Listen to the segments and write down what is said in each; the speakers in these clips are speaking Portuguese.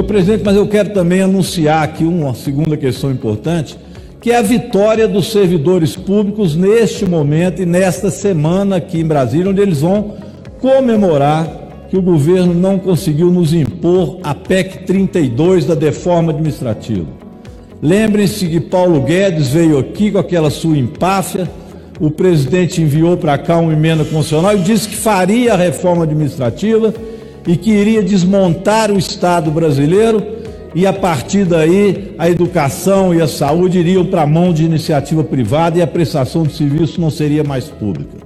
Senhor presidente, mas eu quero também anunciar aqui uma segunda questão importante, que é a vitória dos servidores públicos neste momento e nesta semana aqui em Brasília, onde eles vão comemorar que o governo não conseguiu nos impor a PEC 32 da deforma administrativa. Lembrem-se que Paulo Guedes veio aqui com aquela sua empáfia, o presidente enviou para cá uma emenda constitucional e disse que faria a reforma administrativa e que iria desmontar o Estado brasileiro e a partir daí a educação e a saúde iriam para a mão de iniciativa privada e a prestação de serviço não seria mais pública.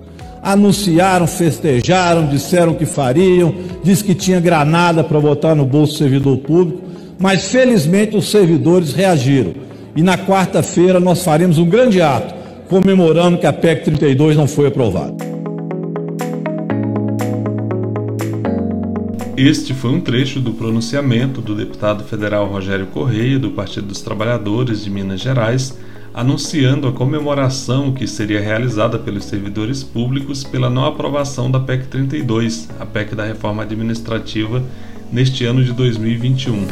Anunciaram, festejaram, disseram que fariam, disse que tinha granada para botar no bolso do servidor público, mas felizmente os servidores reagiram. E na quarta-feira nós faremos um grande ato comemorando que a PEC 32 não foi aprovada. Este foi um trecho do pronunciamento do deputado federal Rogério Correia, do Partido dos Trabalhadores de Minas Gerais, anunciando a comemoração que seria realizada pelos servidores públicos pela não aprovação da PEC 32, a PEC da reforma administrativa, neste ano de 2021.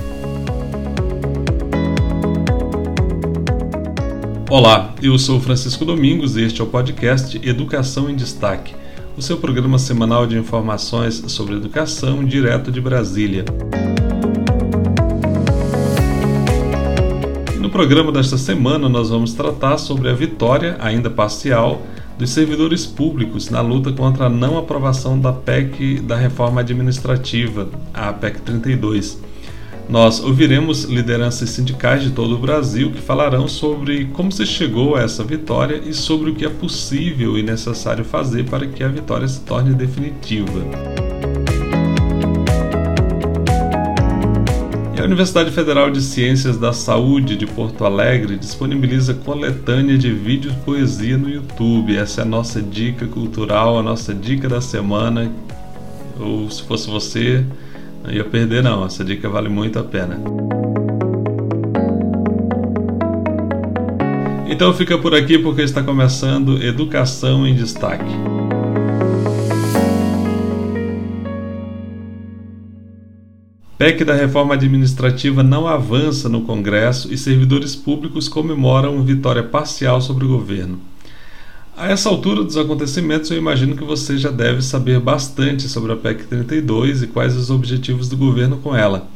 Olá, eu sou Francisco Domingos e este é o podcast Educação em Destaque o seu programa semanal de informações sobre educação direto de Brasília. E no programa desta semana nós vamos tratar sobre a vitória, ainda parcial, dos servidores públicos na luta contra a não aprovação da PEC da reforma administrativa, a PEC 32. Nós ouviremos lideranças sindicais de todo o Brasil que falarão sobre como se chegou a essa vitória e sobre o que é possível e necessário fazer para que a vitória se torne definitiva. A Universidade Federal de Ciências da Saúde de Porto Alegre disponibiliza coletânea de vídeos poesia no YouTube. Essa é a nossa dica cultural, a nossa dica da semana. Ou se fosse você, não ia perder não, essa dica vale muito a pena. Então fica por aqui porque está começando Educação em Destaque. PEC da reforma administrativa não avança no Congresso e servidores públicos comemoram vitória parcial sobre o governo. A essa altura dos acontecimentos, eu imagino que você já deve saber bastante sobre a PEC 32 e quais os objetivos do governo com ela.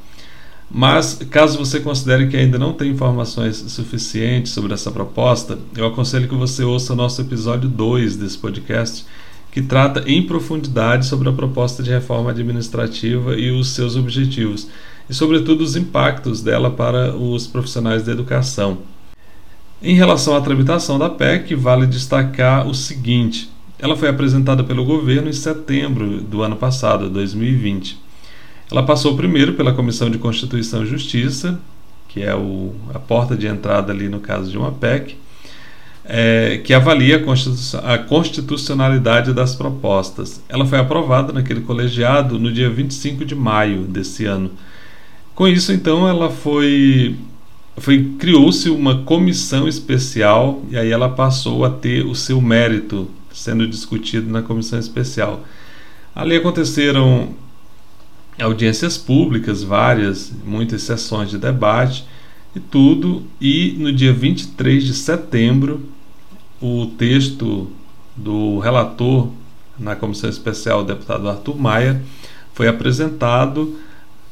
Mas, caso você considere que ainda não tem informações suficientes sobre essa proposta, eu aconselho que você ouça o nosso episódio 2 desse podcast, que trata em profundidade sobre a proposta de reforma administrativa e os seus objetivos, e, sobretudo, os impactos dela para os profissionais da educação. Em relação à tramitação da PEC, vale destacar o seguinte: ela foi apresentada pelo governo em setembro do ano passado, 2020. Ela passou primeiro pela Comissão de Constituição e Justiça, que é o, a porta de entrada ali no caso de uma PEC, é, que avalia a, a constitucionalidade das propostas. Ela foi aprovada naquele colegiado no dia 25 de maio desse ano. Com isso, então, ela foi foi criou-se uma comissão especial e aí ela passou a ter o seu mérito sendo discutido na comissão especial. Ali aconteceram audiências públicas, várias, muitas sessões de debate e tudo, e no dia 23 de setembro, o texto do relator na comissão especial, o deputado Arthur Maia, foi apresentado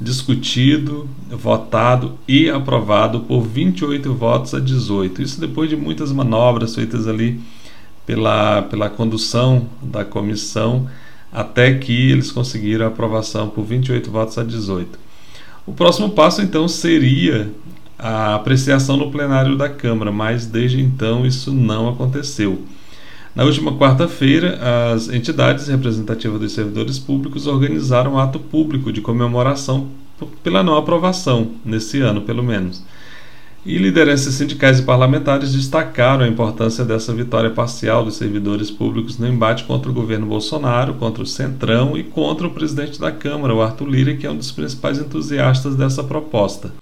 discutido, votado e aprovado por 28 votos a 18. Isso depois de muitas manobras feitas ali pela, pela condução da comissão, até que eles conseguiram a aprovação por 28 votos a 18. O próximo passo então seria a apreciação no plenário da Câmara, mas desde então isso não aconteceu. Na última quarta-feira, as entidades representativas dos servidores públicos organizaram um ato público de comemoração pela não aprovação, nesse ano pelo menos. E lideranças sindicais e parlamentares destacaram a importância dessa vitória parcial dos servidores públicos no embate contra o governo Bolsonaro, contra o Centrão e contra o presidente da Câmara, o Arthur Lira, que é um dos principais entusiastas dessa proposta.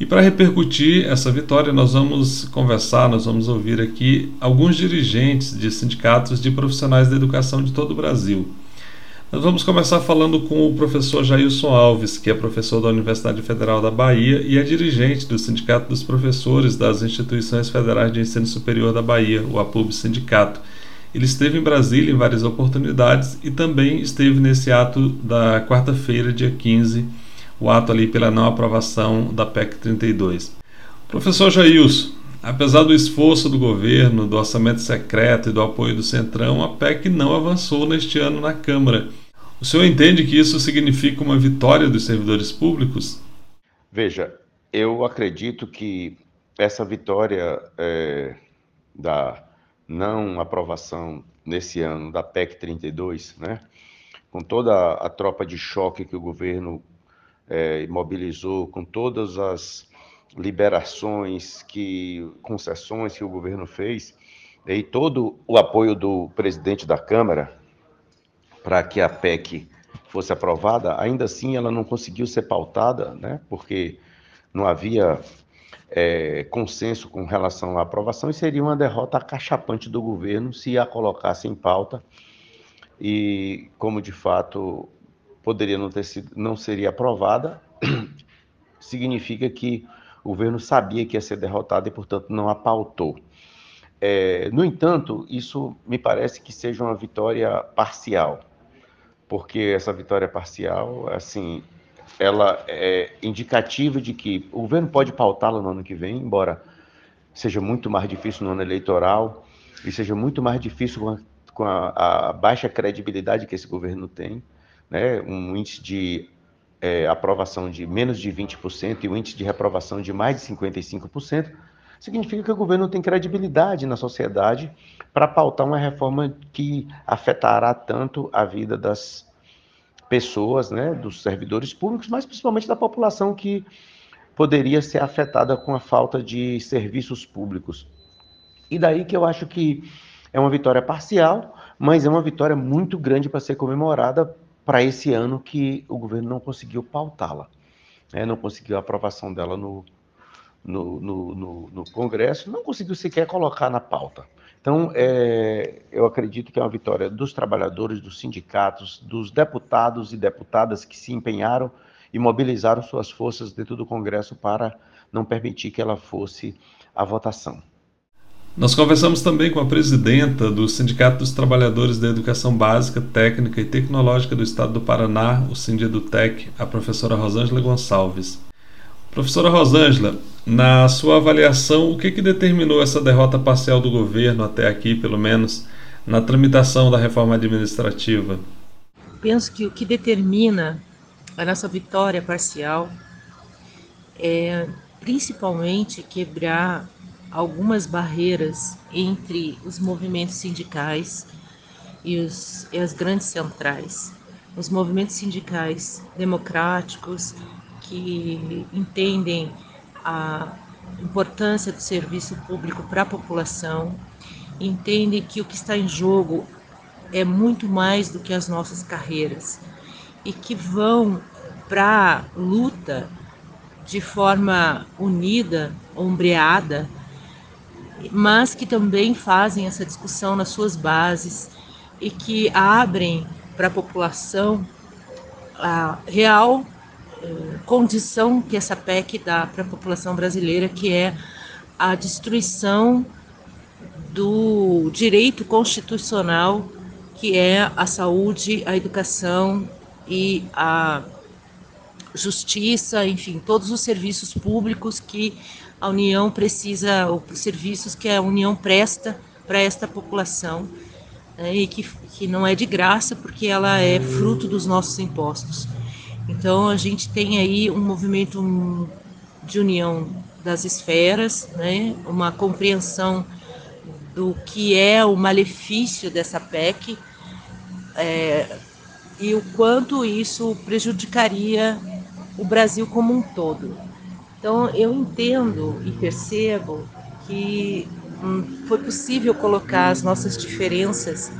E para repercutir essa vitória, nós vamos conversar, nós vamos ouvir aqui alguns dirigentes de sindicatos de profissionais da educação de todo o Brasil. Nós vamos começar falando com o professor Jailson Alves, que é professor da Universidade Federal da Bahia e é dirigente do Sindicato dos Professores das Instituições Federais de Ensino Superior da Bahia, o APUB Sindicato. Ele esteve em Brasília em várias oportunidades e também esteve nesse ato da quarta-feira, dia 15 o ato ali pela não aprovação da PEC 32. Professor Jailson, apesar do esforço do governo, do orçamento secreto e do apoio do Centrão, a PEC não avançou neste ano na Câmara. O senhor entende que isso significa uma vitória dos servidores públicos? Veja, eu acredito que essa vitória é, da não aprovação nesse ano da PEC 32, né, com toda a tropa de choque que o governo é, mobilizou com todas as liberações, que concessões que o governo fez e todo o apoio do presidente da Câmara para que a PEC fosse aprovada, ainda assim ela não conseguiu ser pautada, né? Porque não havia é, consenso com relação à aprovação e seria uma derrota acachapante do governo se a colocasse em pauta e como de fato poderia não ter sido, não seria aprovada, significa que o governo sabia que ia ser derrotado e, portanto, não a pautou. É, no entanto, isso me parece que seja uma vitória parcial, porque essa vitória parcial, assim, ela é indicativa de que o governo pode pautá-la no ano que vem, embora seja muito mais difícil no ano eleitoral e seja muito mais difícil com a, com a, a baixa credibilidade que esse governo tem né, um índice de é, aprovação de menos de 20% e um índice de reprovação de mais de 55%, significa que o governo tem credibilidade na sociedade para pautar uma reforma que afetará tanto a vida das pessoas, né, dos servidores públicos, mas principalmente da população que poderia ser afetada com a falta de serviços públicos. E daí que eu acho que é uma vitória parcial, mas é uma vitória muito grande para ser comemorada para esse ano que o governo não conseguiu pautá-la, né? não conseguiu a aprovação dela no, no, no, no, no Congresso, não conseguiu sequer colocar na pauta. Então, é, eu acredito que é uma vitória dos trabalhadores, dos sindicatos, dos deputados e deputadas que se empenharam e mobilizaram suas forças dentro do Congresso para não permitir que ela fosse a votação. Nós conversamos também com a presidenta do Sindicato dos Trabalhadores da Educação Básica, Técnica e Tecnológica do Estado do Paraná, o Sindedutec, a professora Rosângela Gonçalves. Professora Rosângela, na sua avaliação, o que, que determinou essa derrota parcial do governo, até aqui pelo menos, na tramitação da reforma administrativa? Penso que o que determina a nossa vitória parcial é principalmente quebrar algumas barreiras entre os movimentos sindicais e, os, e as grandes centrais. Os movimentos sindicais democráticos que entendem a importância do serviço público para a população, entendem que o que está em jogo é muito mais do que as nossas carreiras e que vão para a luta de forma unida, ombreada, mas que também fazem essa discussão nas suas bases e que abrem para a população a real eh, condição que essa PEC dá para a população brasileira, que é a destruição do direito constitucional que é a saúde, a educação e a justiça, enfim, todos os serviços públicos que a União precisa, os serviços que a União presta para esta população né, e que, que não é de graça porque ela é fruto dos nossos impostos. Então a gente tem aí um movimento de união das esferas, né, uma compreensão do que é o malefício dessa PEC é, e o quanto isso prejudicaria o Brasil como um todo. Então, eu entendo e percebo que hum, foi possível colocar as nossas diferenças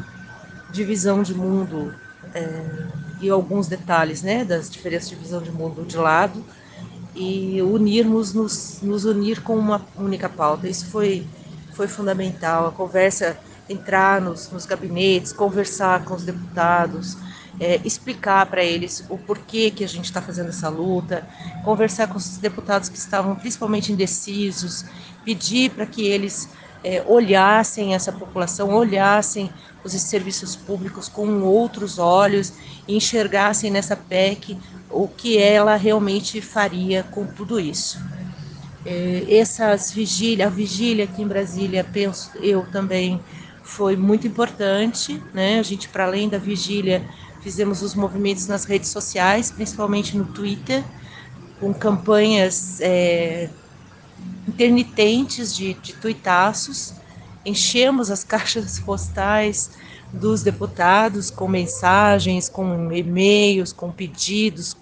de visão de mundo é, e alguns detalhes né, das diferenças de visão de mundo de lado e unirmos, nos, nos unir com uma única pauta. Isso foi, foi fundamental. A conversa, entrar nos, nos gabinetes, conversar com os deputados, é, explicar para eles o porquê que a gente está fazendo essa luta, conversar com os deputados que estavam principalmente indecisos, pedir para que eles é, olhassem essa população, olhassem os serviços públicos com outros olhos enxergassem nessa PEC o que ela realmente faria com tudo isso. É, essas vigília, a vigília aqui em Brasília, penso eu também foi muito importante, né? A gente para além da vigília fizemos os movimentos nas redes sociais, principalmente no Twitter, com campanhas é, intermitentes de, de tuitaços, enchemos as caixas postais dos deputados com mensagens, com e-mails, com pedidos,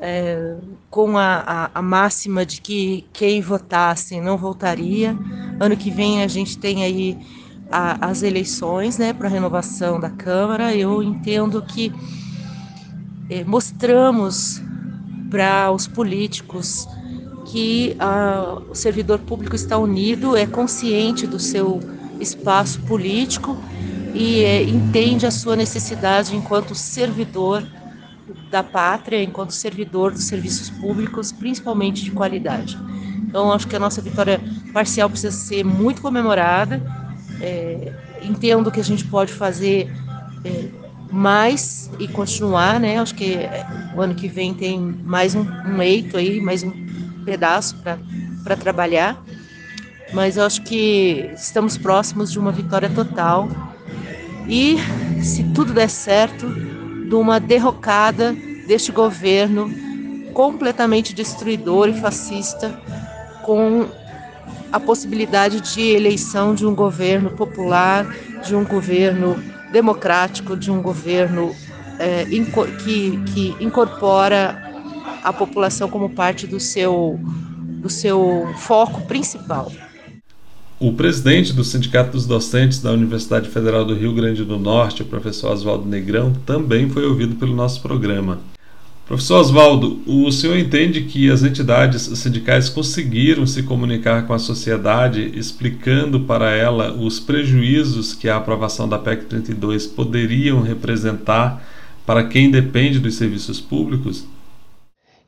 é, com a, a, a, máxima de que quem votasse não voltaria. Ano que vem a gente tem aí a, as eleições né, para a renovação da Câmara. Eu entendo que é, mostramos para os políticos que a, o servidor público está unido, é consciente do seu espaço político e é, entende a sua necessidade enquanto servidor da pátria, enquanto servidor dos serviços públicos, principalmente de qualidade. Então, acho que a nossa vitória parcial precisa ser muito comemorada. É, entendo que a gente pode fazer é, mais e continuar, né? Acho que o ano que vem tem mais um, um eito aí, mais um pedaço para trabalhar, mas eu acho que estamos próximos de uma vitória total e, se tudo der certo, de uma derrocada deste governo completamente destruidor e fascista, com a possibilidade de eleição de um governo popular, de um governo democrático, de um governo é, que, que incorpora a população como parte do seu, do seu foco principal. O presidente do Sindicato dos Docentes da Universidade Federal do Rio Grande do Norte, o professor Oswaldo Negrão, também foi ouvido pelo nosso programa. Professor Oswaldo, o senhor entende que as entidades sindicais conseguiram se comunicar com a sociedade, explicando para ela os prejuízos que a aprovação da PEC 32 poderiam representar para quem depende dos serviços públicos?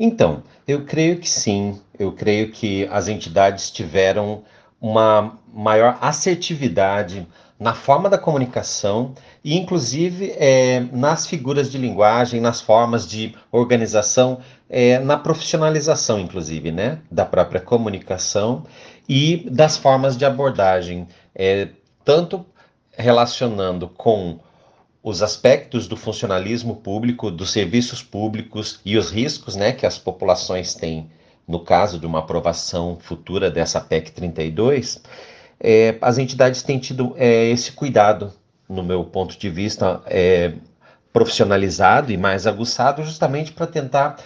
Então, eu creio que sim. Eu creio que as entidades tiveram uma maior assertividade na forma da comunicação e, inclusive, é, nas figuras de linguagem, nas formas de organização, é, na profissionalização, inclusive, né, da própria comunicação e das formas de abordagem, é, tanto relacionando com os aspectos do funcionalismo público, dos serviços públicos e os riscos né, que as populações têm no caso de uma aprovação futura dessa PEC 32, é, as entidades têm tido é, esse cuidado, no meu ponto de vista, é, profissionalizado e mais aguçado, justamente para tentar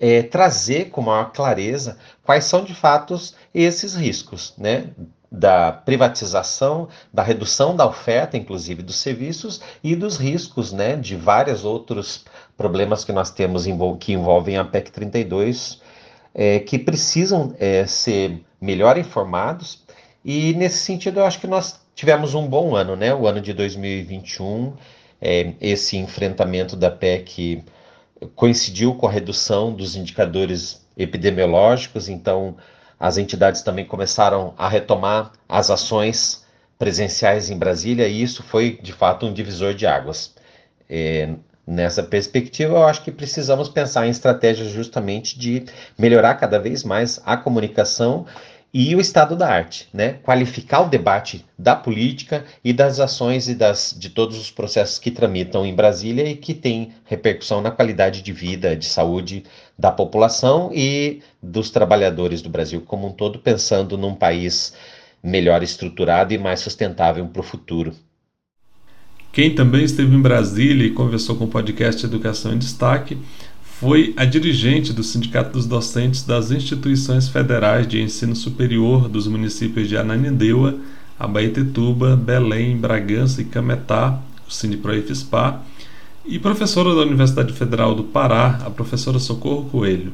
é, trazer com maior clareza quais são de fato esses riscos, né? da privatização, da redução da oferta, inclusive dos serviços, e dos riscos né, de vários outros problemas que nós temos que envolvem a PEC 32, é, que precisam é, ser melhor informados. E nesse sentido, eu acho que nós tivemos um bom ano, né? O ano de 2021, é, esse enfrentamento da PEC coincidiu com a redução dos indicadores epidemiológicos, então as entidades também começaram a retomar as ações presenciais em Brasília e isso foi de fato um divisor de águas. É, nessa perspectiva, eu acho que precisamos pensar em estratégias justamente de melhorar cada vez mais a comunicação e o estado da arte, né? Qualificar o debate da política e das ações e das, de todos os processos que tramitam em Brasília e que têm repercussão na qualidade de vida, de saúde da população e dos trabalhadores do Brasil como um todo, pensando num país melhor estruturado e mais sustentável para o futuro. Quem também esteve em Brasília e conversou com o podcast Educação em Destaque foi a dirigente do Sindicato dos Docentes das Instituições Federais de Ensino Superior dos municípios de Ananindeua, Abaetetuba, Belém, Bragança e Cametá, o Sindiproifspar, e professora da Universidade Federal do Pará, a professora Socorro Coelho.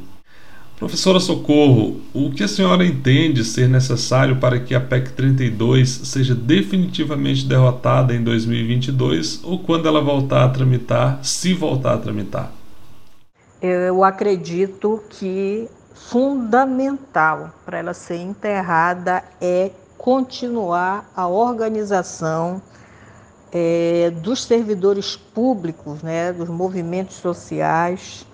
Professora Socorro, o que a senhora entende ser necessário para que a PEC 32 seja definitivamente derrotada em 2022 ou quando ela voltar a tramitar, se voltar a tramitar? Eu acredito que fundamental para ela ser enterrada é continuar a organização é, dos servidores públicos, né, dos movimentos sociais,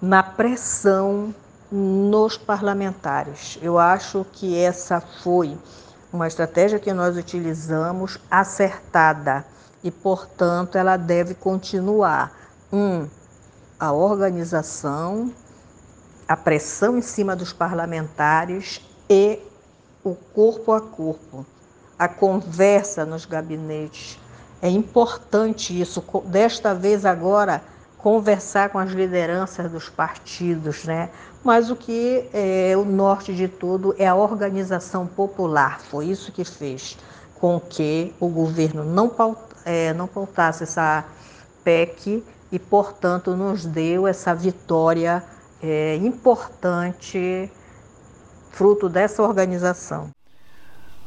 na pressão nos parlamentares. Eu acho que essa foi uma estratégia que nós utilizamos acertada e, portanto, ela deve continuar. Um, a organização, a pressão em cima dos parlamentares e o corpo a corpo, a conversa nos gabinetes. É importante isso. Desta vez agora conversar com as lideranças dos partidos, né? Mas o que é o norte de tudo é a organização popular. Foi isso que fez com que o governo não, é, pautasse essa PEC e, portanto, nos deu essa vitória é, importante, fruto dessa organização.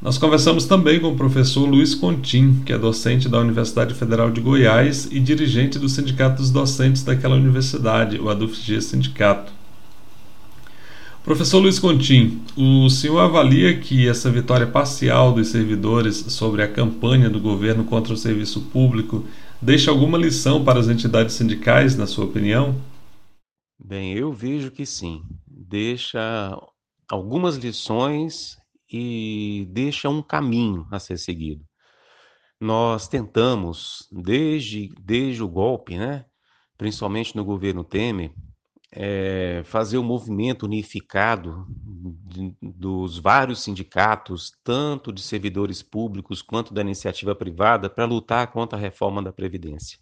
Nós conversamos também com o professor Luiz Contim, que é docente da Universidade Federal de Goiás e dirigente do Sindicato dos Docentes daquela universidade, o ADUFG Sindicato. Professor Luiz Contim, o senhor avalia que essa vitória parcial dos servidores sobre a campanha do governo contra o serviço público deixa alguma lição para as entidades sindicais, na sua opinião? Bem, eu vejo que sim. Deixa algumas lições e deixa um caminho a ser seguido. Nós tentamos, desde, desde o golpe, né, principalmente no governo Temer, é, fazer um movimento unificado de, dos vários sindicatos, tanto de servidores públicos quanto da iniciativa privada, para lutar contra a reforma da Previdência.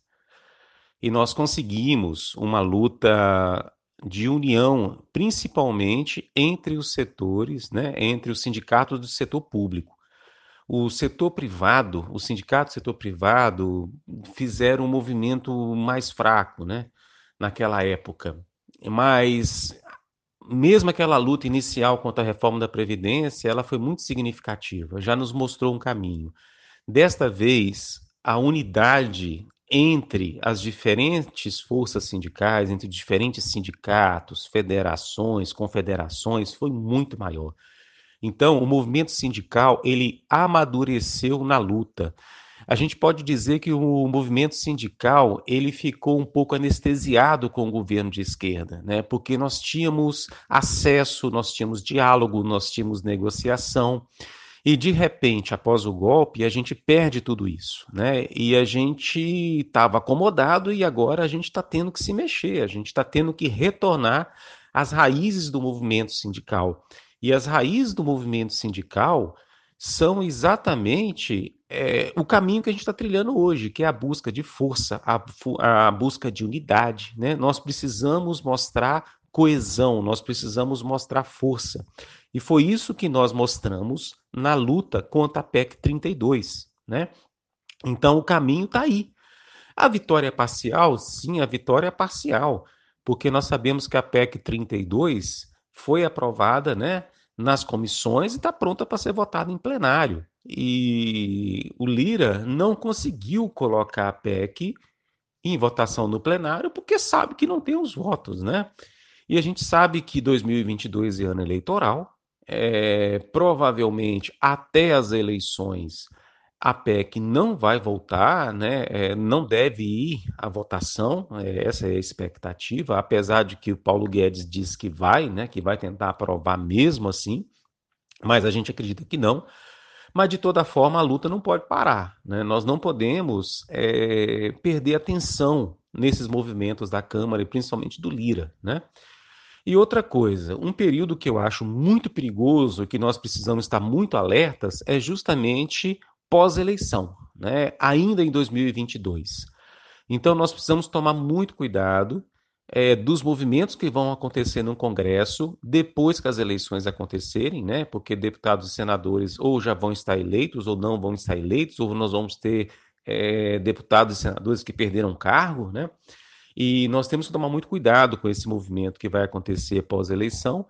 E nós conseguimos uma luta de união, principalmente entre os setores, né, entre os sindicatos do setor público. O setor privado, o sindicato do setor privado fizeram um movimento mais fraco, né, naquela época. Mas mesmo aquela luta inicial contra a reforma da previdência, ela foi muito significativa, já nos mostrou um caminho. Desta vez, a unidade entre as diferentes forças sindicais, entre diferentes sindicatos, federações, confederações, foi muito maior. Então, o movimento sindical, ele amadureceu na luta. A gente pode dizer que o movimento sindical, ele ficou um pouco anestesiado com o governo de esquerda, né? Porque nós tínhamos acesso, nós tínhamos diálogo, nós tínhamos negociação. E de repente, após o golpe, a gente perde tudo isso, né? E a gente estava acomodado e agora a gente está tendo que se mexer, a gente está tendo que retornar às raízes do movimento sindical. E as raízes do movimento sindical são exatamente é, o caminho que a gente está trilhando hoje, que é a busca de força, a, a busca de unidade. Né? Nós precisamos mostrar coesão, nós precisamos mostrar força. E foi isso que nós mostramos na luta contra a PEC 32, né? Então o caminho está aí. A vitória parcial, sim, a vitória é parcial, porque nós sabemos que a PEC 32 foi aprovada, né, nas comissões e está pronta para ser votada em plenário. E o Lira não conseguiu colocar a PEC em votação no plenário porque sabe que não tem os votos, né? E a gente sabe que 2022 é ano eleitoral, é, provavelmente até as eleições a PEC não vai voltar, né, é, não deve ir à votação, é, essa é a expectativa, apesar de que o Paulo Guedes diz que vai, né, que vai tentar aprovar mesmo assim, mas a gente acredita que não. Mas de toda forma a luta não pode parar, né? Nós não podemos é, perder atenção nesses movimentos da Câmara e principalmente do Lira, né? E outra coisa, um período que eu acho muito perigoso, que nós precisamos estar muito alertas, é justamente pós-eleição, né? ainda em 2022. Então, nós precisamos tomar muito cuidado é, dos movimentos que vão acontecer no Congresso depois que as eleições acontecerem, né? Porque deputados e senadores ou já vão estar eleitos ou não vão estar eleitos, ou nós vamos ter é, deputados e senadores que perderam cargo, né? E nós temos que tomar muito cuidado com esse movimento que vai acontecer pós-eleição,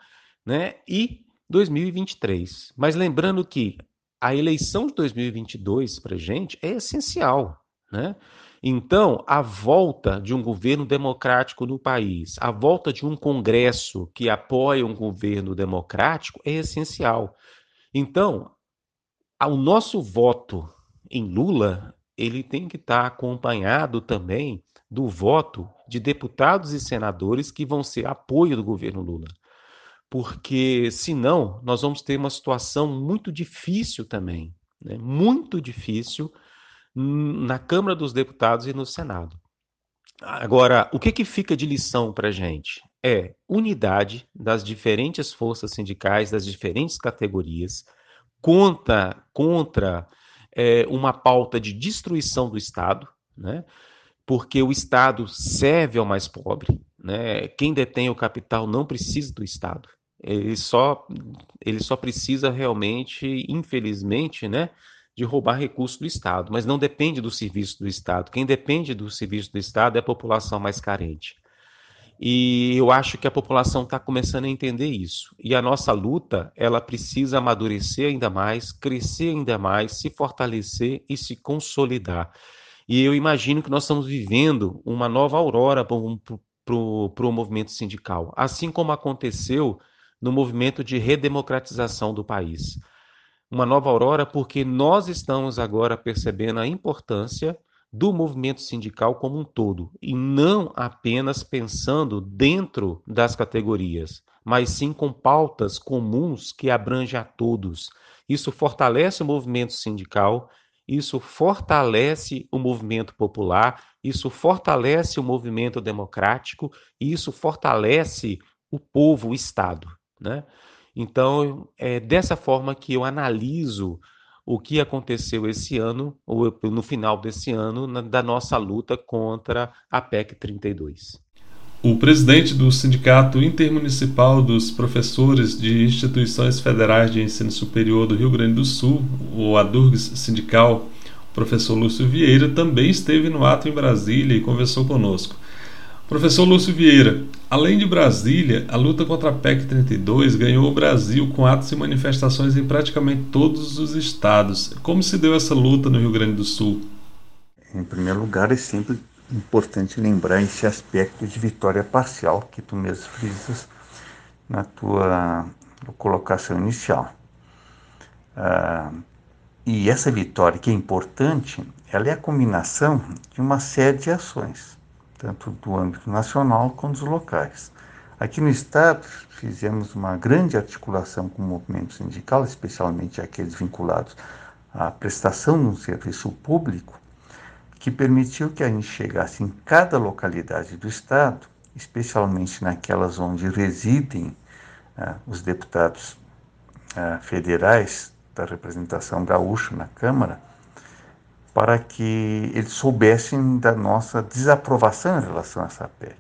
né? E 2023. Mas lembrando que a eleição de 2022 para gente é essencial, né? Então, a volta de um governo democrático no país, a volta de um Congresso que apoia um governo democrático é essencial. Então, o nosso voto em Lula, ele tem que estar acompanhado também do voto de deputados e senadores que vão ser apoio do governo Lula. Porque, senão, nós vamos ter uma situação muito difícil também, né? muito difícil na Câmara dos Deputados e no Senado. Agora, o que, que fica de lição para a gente? É unidade das diferentes forças sindicais, das diferentes categorias, contra, contra é, uma pauta de destruição do Estado, né? porque o Estado serve ao mais pobre. Né? Quem detém o capital não precisa do Estado. Ele só, ele só precisa realmente, infelizmente, né, de roubar recursos do Estado, mas não depende do serviço do Estado. Quem depende do serviço do Estado é a população mais carente. E eu acho que a população está começando a entender isso. E a nossa luta, ela precisa amadurecer ainda mais, crescer ainda mais, se fortalecer e se consolidar. E eu imagino que nós estamos vivendo uma nova aurora para o movimento sindical, assim como aconteceu no movimento de redemocratização do país uma nova aurora, porque nós estamos agora percebendo a importância do movimento sindical como um todo, e não apenas pensando dentro das categorias, mas sim com pautas comuns que abrangem a todos. Isso fortalece o movimento sindical, isso fortalece o movimento popular, isso fortalece o movimento democrático, e isso fortalece o povo, o Estado. Né? Então, é dessa forma que eu analiso o que aconteceu esse ano, ou no final desse ano, na, da nossa luta contra a PEC 32. O presidente do Sindicato Intermunicipal dos Professores de Instituições Federais de Ensino Superior do Rio Grande do Sul, o ADURGS Sindical, o professor Lúcio Vieira, também esteve no ato em Brasília e conversou conosco. Professor Lúcio Vieira, além de Brasília, a luta contra a PEC 32 ganhou o Brasil com atos e manifestações em praticamente todos os estados. Como se deu essa luta no Rio Grande do Sul? Em primeiro lugar, é sempre importante lembrar esse aspecto de vitória parcial que tu mesmo frisas na tua colocação inicial. Ah, e essa vitória, que é importante, ela é a combinação de uma série de ações tanto do âmbito nacional quanto dos locais. Aqui no Estado, fizemos uma grande articulação com o movimento sindical, especialmente aqueles vinculados à prestação de um serviço público, que permitiu que a gente chegasse em cada localidade do Estado, especialmente naquelas onde residem ah, os deputados ah, federais da representação gaúcha na Câmara, para que eles soubessem da nossa desaprovação em relação a essa PEC.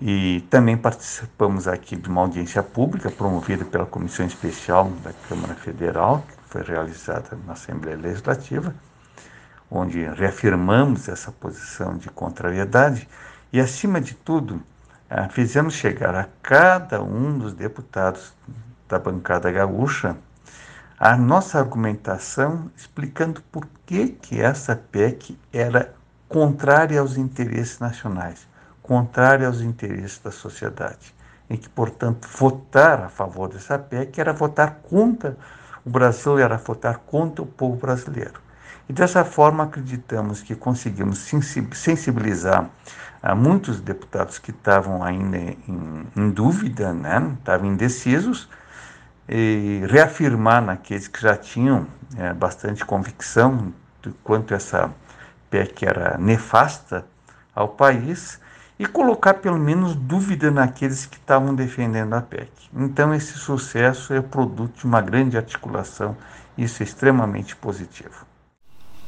E também participamos aqui de uma audiência pública promovida pela Comissão Especial da Câmara Federal, que foi realizada na Assembleia Legislativa, onde reafirmamos essa posição de contrariedade e, acima de tudo, fizemos chegar a cada um dos deputados da bancada gaúcha a nossa argumentação explicando por que, que essa PEC era contrária aos interesses nacionais, contrária aos interesses da sociedade. E que, portanto, votar a favor dessa PEC era votar contra o Brasil, era votar contra o povo brasileiro. E dessa forma acreditamos que conseguimos sensibilizar a muitos deputados que estavam ainda em, em dúvida, né? estavam indecisos, e reafirmar naqueles que já tinham é, bastante convicção de quanto essa PEC era nefasta ao país e colocar pelo menos dúvida naqueles que estavam defendendo a PEC. Então, esse sucesso é produto de uma grande articulação, isso é extremamente positivo.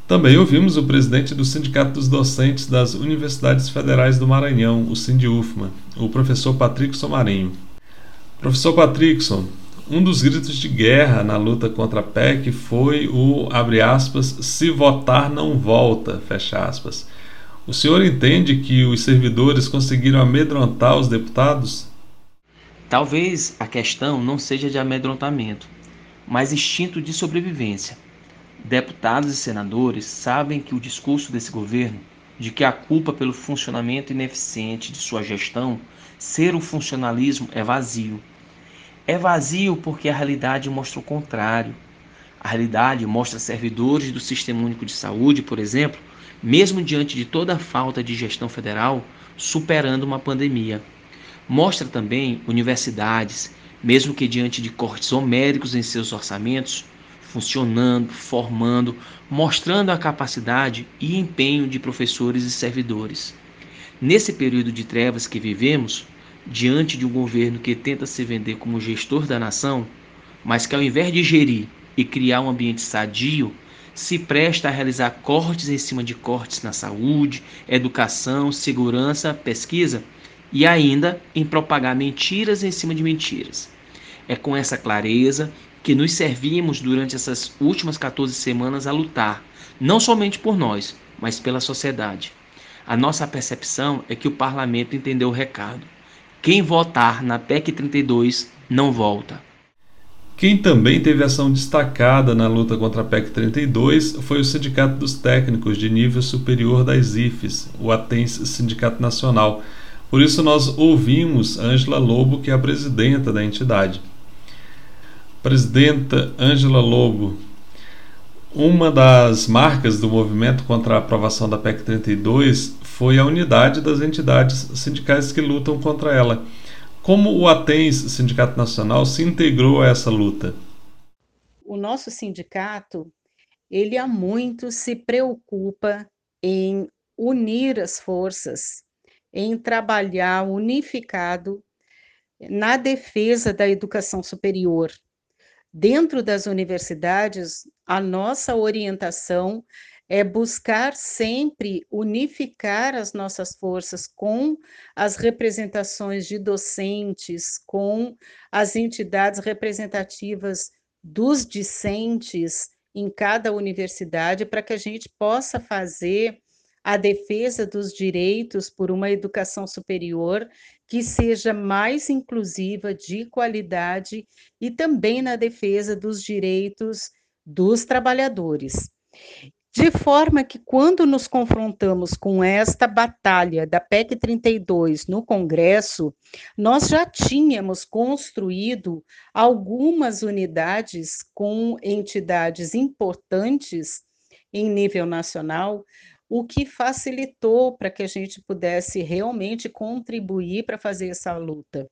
Também ouvimos o presidente do Sindicato dos Docentes das Universidades Federais do Maranhão, o Sindufma, o professor Patrickson Marinho. Professor Patrickson, um dos gritos de guerra na luta contra a PEC foi o, abre aspas, se votar não volta, fecha aspas. O senhor entende que os servidores conseguiram amedrontar os deputados? Talvez a questão não seja de amedrontamento, mas instinto de sobrevivência. Deputados e senadores sabem que o discurso desse governo de que a culpa pelo funcionamento ineficiente de sua gestão ser o funcionalismo é vazio. É vazio porque a realidade mostra o contrário. A realidade mostra servidores do Sistema Único de Saúde, por exemplo, mesmo diante de toda a falta de gestão federal, superando uma pandemia. Mostra também universidades, mesmo que diante de cortes homéricos em seus orçamentos, funcionando, formando, mostrando a capacidade e empenho de professores e servidores. Nesse período de trevas que vivemos, diante de um governo que tenta se vender como gestor da nação, mas que ao invés de gerir e criar um ambiente sadio, se presta a realizar cortes em cima de cortes na saúde, educação, segurança, pesquisa e ainda em propagar mentiras em cima de mentiras. É com essa clareza que nos servimos durante essas últimas 14 semanas a lutar, não somente por nós, mas pela sociedade. A nossa percepção é que o parlamento entendeu o recado. Quem votar na PEC 32 não volta. Quem também teve ação destacada na luta contra a PEC 32 foi o Sindicato dos Técnicos de Nível Superior das IFES, o ATENS Sindicato Nacional. Por isso nós ouvimos Ângela Lobo, que é a presidenta da entidade. Presidenta Ângela Lobo, uma das marcas do movimento contra a aprovação da PEC 32 foi a unidade das entidades sindicais que lutam contra ela. Como o ATENS, Sindicato Nacional, se integrou a essa luta? O nosso sindicato, ele há muito se preocupa em unir as forças, em trabalhar unificado na defesa da educação superior, Dentro das universidades, a nossa orientação é buscar sempre unificar as nossas forças com as representações de docentes, com as entidades representativas dos discentes em cada universidade, para que a gente possa fazer a defesa dos direitos por uma educação superior que seja mais inclusiva, de qualidade e também na defesa dos direitos dos trabalhadores. De forma que, quando nos confrontamos com esta batalha da PEC 32 no Congresso, nós já tínhamos construído algumas unidades com entidades importantes em nível nacional, o que facilitou para que a gente pudesse realmente contribuir para fazer essa luta.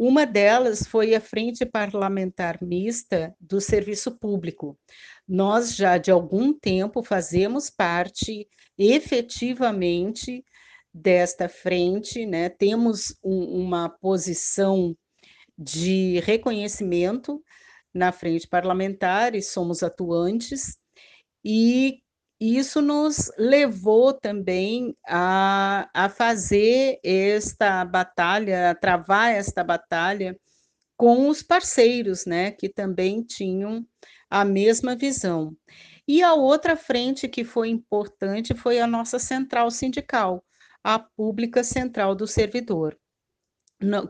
Uma delas foi a Frente Parlamentar Mista do Serviço Público. Nós já de algum tempo fazemos parte efetivamente desta frente, né? Temos um, uma posição de reconhecimento na frente parlamentar e somos atuantes e isso nos levou também a, a fazer esta batalha, a travar esta batalha com os parceiros, né, que também tinham a mesma visão. E a outra frente que foi importante foi a nossa central sindical, a Pública Central do Servidor.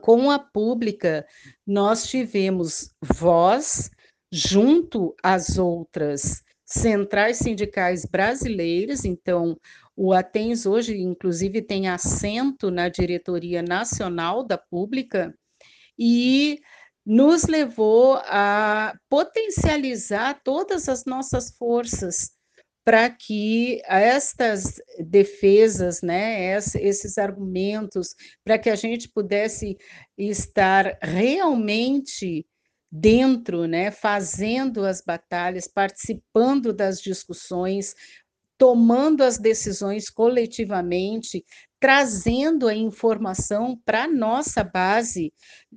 Com a Pública, nós tivemos voz junto às outras centrais sindicais brasileiras, então o Atens hoje, inclusive, tem assento na diretoria nacional da Pública e nos levou a potencializar todas as nossas forças para que estas defesas, né, esses argumentos, para que a gente pudesse estar realmente dentro, né, fazendo as batalhas, participando das discussões, tomando as decisões coletivamente, trazendo a informação para a nossa base,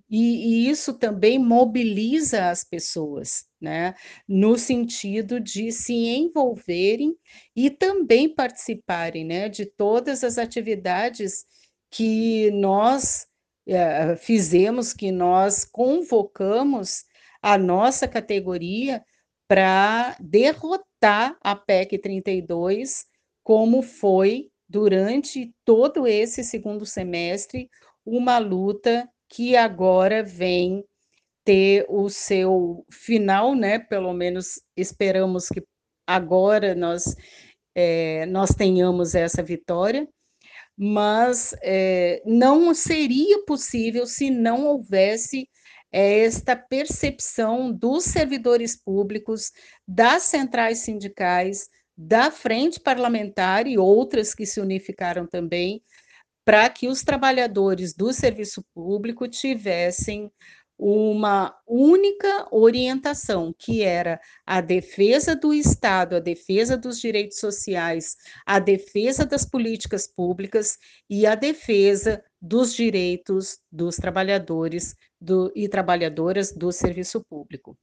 e, e, isso também mobiliza as pessoas, né? No sentido de se envolverem e também participarem, né? De todas as atividades que nós é, fizemos, que nós convocamos a nossa categoria para derrotar a PEC 32, como foi durante todo esse segundo semestre, uma luta que agora vem ter o seu final, né? Pelo menos esperamos que agora nós é, nós tenhamos essa vitória, mas é, não seria possível se não houvesse esta percepção dos servidores públicos, das centrais sindicais, da frente parlamentar e outras que se unificaram também, para que os trabalhadores do serviço público tivessem uma única orientação, que era a defesa do Estado, a defesa dos direitos sociais, a defesa das políticas públicas e a defesa dos direitos dos trabalhadores do, e trabalhadoras do serviço público.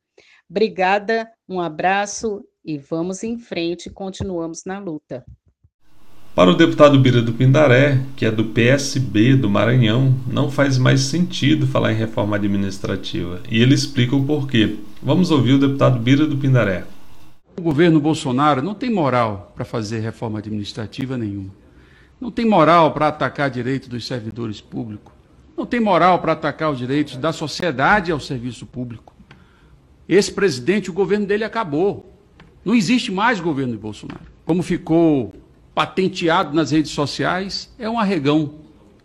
Obrigada, um abraço e vamos em frente, continuamos na luta. Para o deputado Bira do Pindaré, que é do PSB do Maranhão, não faz mais sentido falar em reforma administrativa. E ele explica o porquê. Vamos ouvir o deputado Bira do Pindaré. O governo Bolsonaro não tem moral para fazer reforma administrativa nenhuma. Não tem moral para atacar direitos dos servidores públicos. Não tem moral para atacar os direitos da sociedade ao serviço público. Esse presidente, o governo dele acabou. Não existe mais governo de Bolsonaro. Como ficou patenteado nas redes sociais, é um arregão.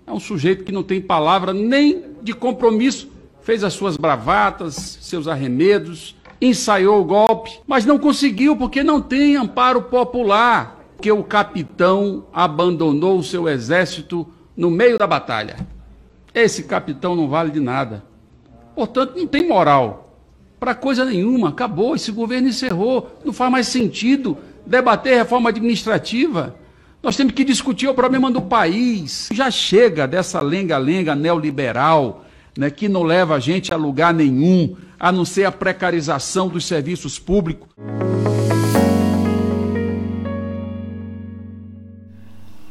É um sujeito que não tem palavra nem de compromisso. Fez as suas bravatas, seus arremedos, ensaiou o golpe, mas não conseguiu porque não tem amparo popular. Porque o capitão abandonou o seu exército no meio da batalha. Esse capitão não vale de nada. Portanto, não tem moral para coisa nenhuma. Acabou, esse governo encerrou. Não faz mais sentido debater reforma administrativa. Nós temos que discutir o problema do país. Já chega dessa lenga-lenga neoliberal, né, que não leva a gente a lugar nenhum, a não ser a precarização dos serviços públicos.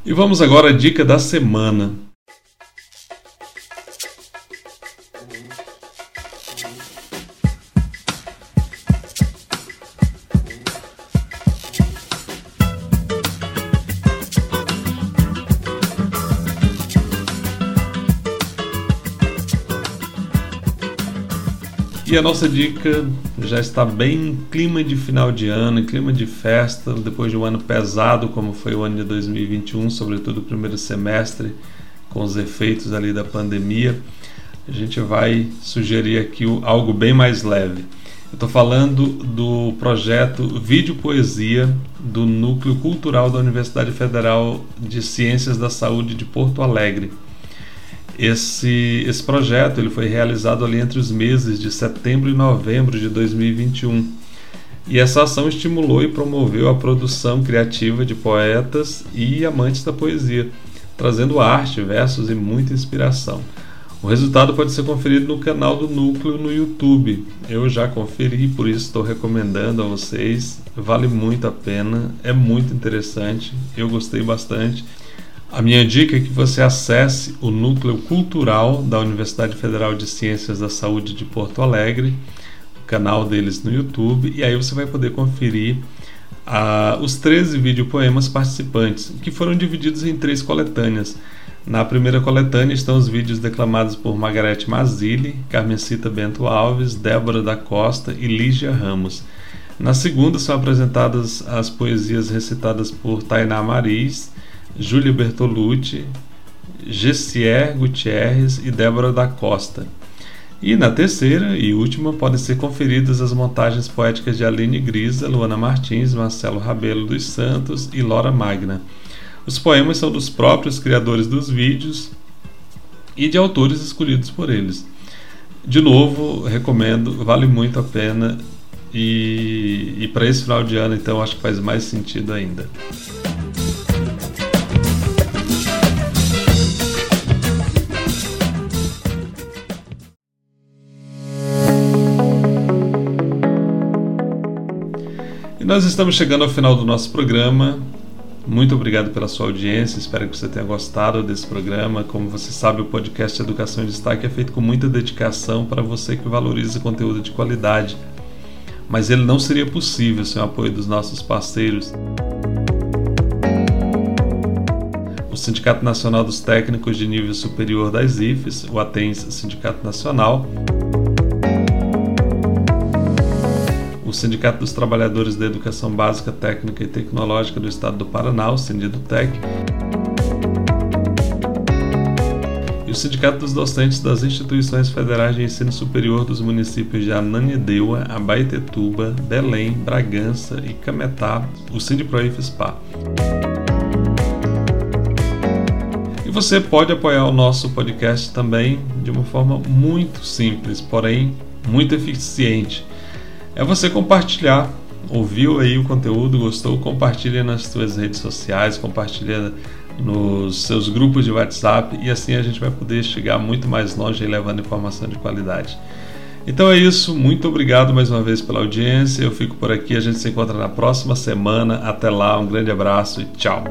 E vamos agora à dica da semana. E a nossa dica já está bem em clima de final de ano, em clima de festa, depois de um ano pesado como foi o ano de 2021, sobretudo o primeiro semestre, com os efeitos ali da pandemia. A gente vai sugerir aqui algo bem mais leve. Eu estou falando do projeto Vídeo Poesia do Núcleo Cultural da Universidade Federal de Ciências da Saúde de Porto Alegre. Esse, esse projeto ele foi realizado ali entre os meses de setembro e novembro de 2021. E essa ação estimulou e promoveu a produção criativa de poetas e amantes da poesia, trazendo arte, versos e muita inspiração. O resultado pode ser conferido no canal do Núcleo no YouTube. Eu já conferi, por isso estou recomendando a vocês. Vale muito a pena, é muito interessante, eu gostei bastante. A minha dica é que você acesse o núcleo cultural da Universidade Federal de Ciências da Saúde de Porto Alegre, o canal deles no YouTube, e aí você vai poder conferir uh, os 13 videopoemas participantes, que foram divididos em três coletâneas. Na primeira coletânea estão os vídeos declamados por Margarete Mazzilli, Carmencita Bento Alves, Débora da Costa e Lígia Ramos. Na segunda são apresentadas as poesias recitadas por Tainá Maris, Júlia Bertolucci, Gessier Gutierrez e Débora da Costa. E na terceira e última podem ser conferidas as montagens poéticas de Aline Grisa, Luana Martins, Marcelo Rabelo dos Santos e Lora Magna. Os poemas são dos próprios criadores dos vídeos e de autores escolhidos por eles. De novo, recomendo, vale muito a pena e, e para esse final de ano, então, acho que faz mais sentido ainda. Nós estamos chegando ao final do nosso programa. Muito obrigado pela sua audiência, espero que você tenha gostado desse programa. Como você sabe, o podcast Educação em Destaque é feito com muita dedicação para você que valoriza conteúdo de qualidade. Mas ele não seria possível sem o apoio dos nossos parceiros. O Sindicato Nacional dos Técnicos de Nível Superior das IFES, o ATENS Sindicato Nacional, o Sindicato dos Trabalhadores da Educação Básica, Técnica e Tecnológica do Estado do Paraná, o Sindidutec, e o Sindicato dos Docentes das Instituições Federais de Ensino Superior dos municípios de Ananindeua, Abaetetuba, Belém, Bragança e Cametá, o Sindiproifespa. E você pode apoiar o nosso podcast também de uma forma muito simples, porém muito eficiente é você compartilhar. Ouviu aí o conteúdo, gostou? Compartilha nas suas redes sociais, compartilha nos seus grupos de WhatsApp e assim a gente vai poder chegar muito mais longe levando informação de qualidade. Então é isso, muito obrigado mais uma vez pela audiência. Eu fico por aqui, a gente se encontra na próxima semana. Até lá, um grande abraço e tchau.